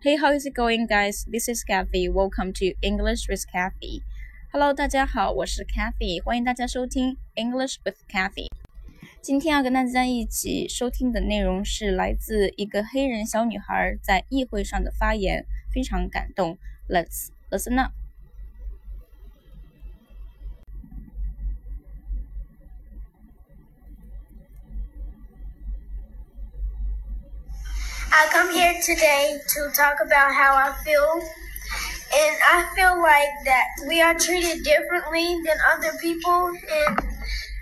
Hey, how is it going, guys? This is Kathy. Welcome to English with Kathy. Hello，大家好，我是 Kathy，欢迎大家收听 English with Kathy。今天要跟大家一起收听的内容是来自一个黑人小女孩在议会上的发言，非常感动。Let's listen up. I come here today to talk about how I feel. And I feel like that we are treated differently than other people. And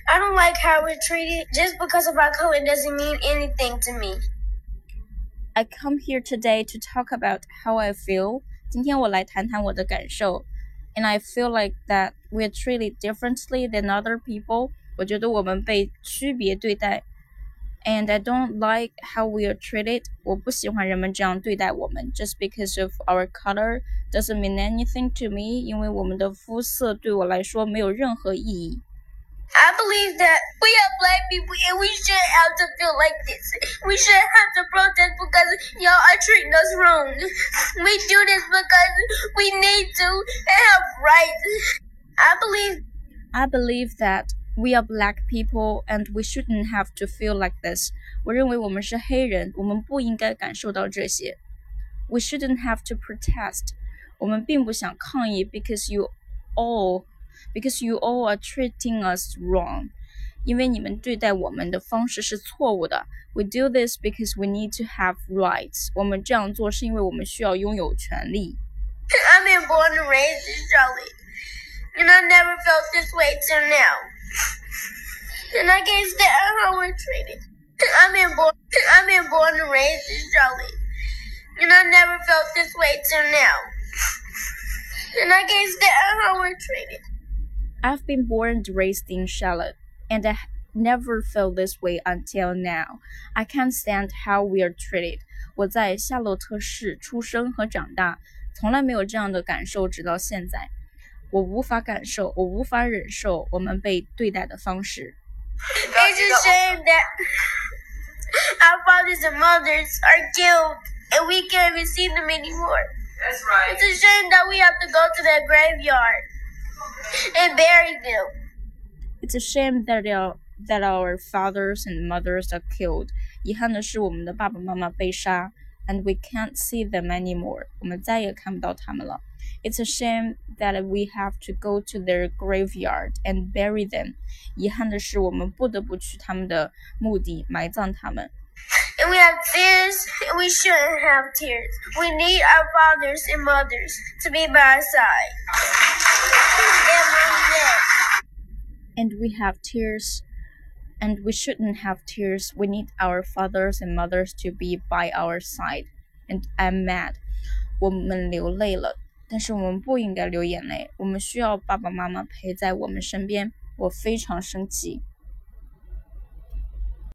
I don't like how we're treated. Just because of our color doesn't mean anything to me. I come here today to talk about how I feel. 今天我来谈谈我的感受。And I feel like that we're treated differently than other people. 我觉得我们被区别对待。 and I don't like how we are treated. 我不喜欢人们这样对待我们。Just because of our color doesn't mean anything to me. 因为我们的肤色对我来说没有任何意义。I believe that we are black people and we shouldn't have to feel like this. We shouldn't have to protest because y'all are treating us wrong. We do this because we need to have rights. I believe I believe that we are black people and we shouldn't have to feel like this. 我认为我们是黑人，我们不应该感受到这些。We shouldn't have to protest. 我们并不想抗议，because you all, because you all are treating us wrong. 因为你们对待我们的方式是错误的。We do this because we need to have rights. 我们这样做是因为我们需要拥有权利。I've been born and raised in Charlotte, and I never felt this way till now. And I can't stand how we're treated. I've been born, I've been born and raised in Charlotte, and I never felt this way till now. And I can't stand how we're treated. I've been born and raised in Charlotte, and I never felt this way until now. I can't stand how we are treated. 我在夏洛特市出生和长大，从来没有这样的感受，直到现在。我无法感受，我无法忍受我们被对待的方式。 It's a shame that our fathers and mothers are killed and we can't even see them anymore. That's right. It's a shame that we have to go to their graveyard and bury them. It's a shame that our that our fathers and mothers are killed. 遗憾的是，我们的爸爸妈妈被杀，and we can't see them anymore. 我们再也看不到他们了。 It's a shame that we have to go to their graveyard and bury them. 遗憾的是，我们不得不去他们的墓地埋葬他们。 And we have fears, and we shouldn't have tears. We need our fathers and mothers to be by our side. And we're next. And we have tears, and we shouldn't have tears. We need our fathers and mothers to be by our side. And I'm mad. 我们流泪了， 但是我们不应该流眼泪。我们需要爸爸妈妈陪在我们身边。我非常生气。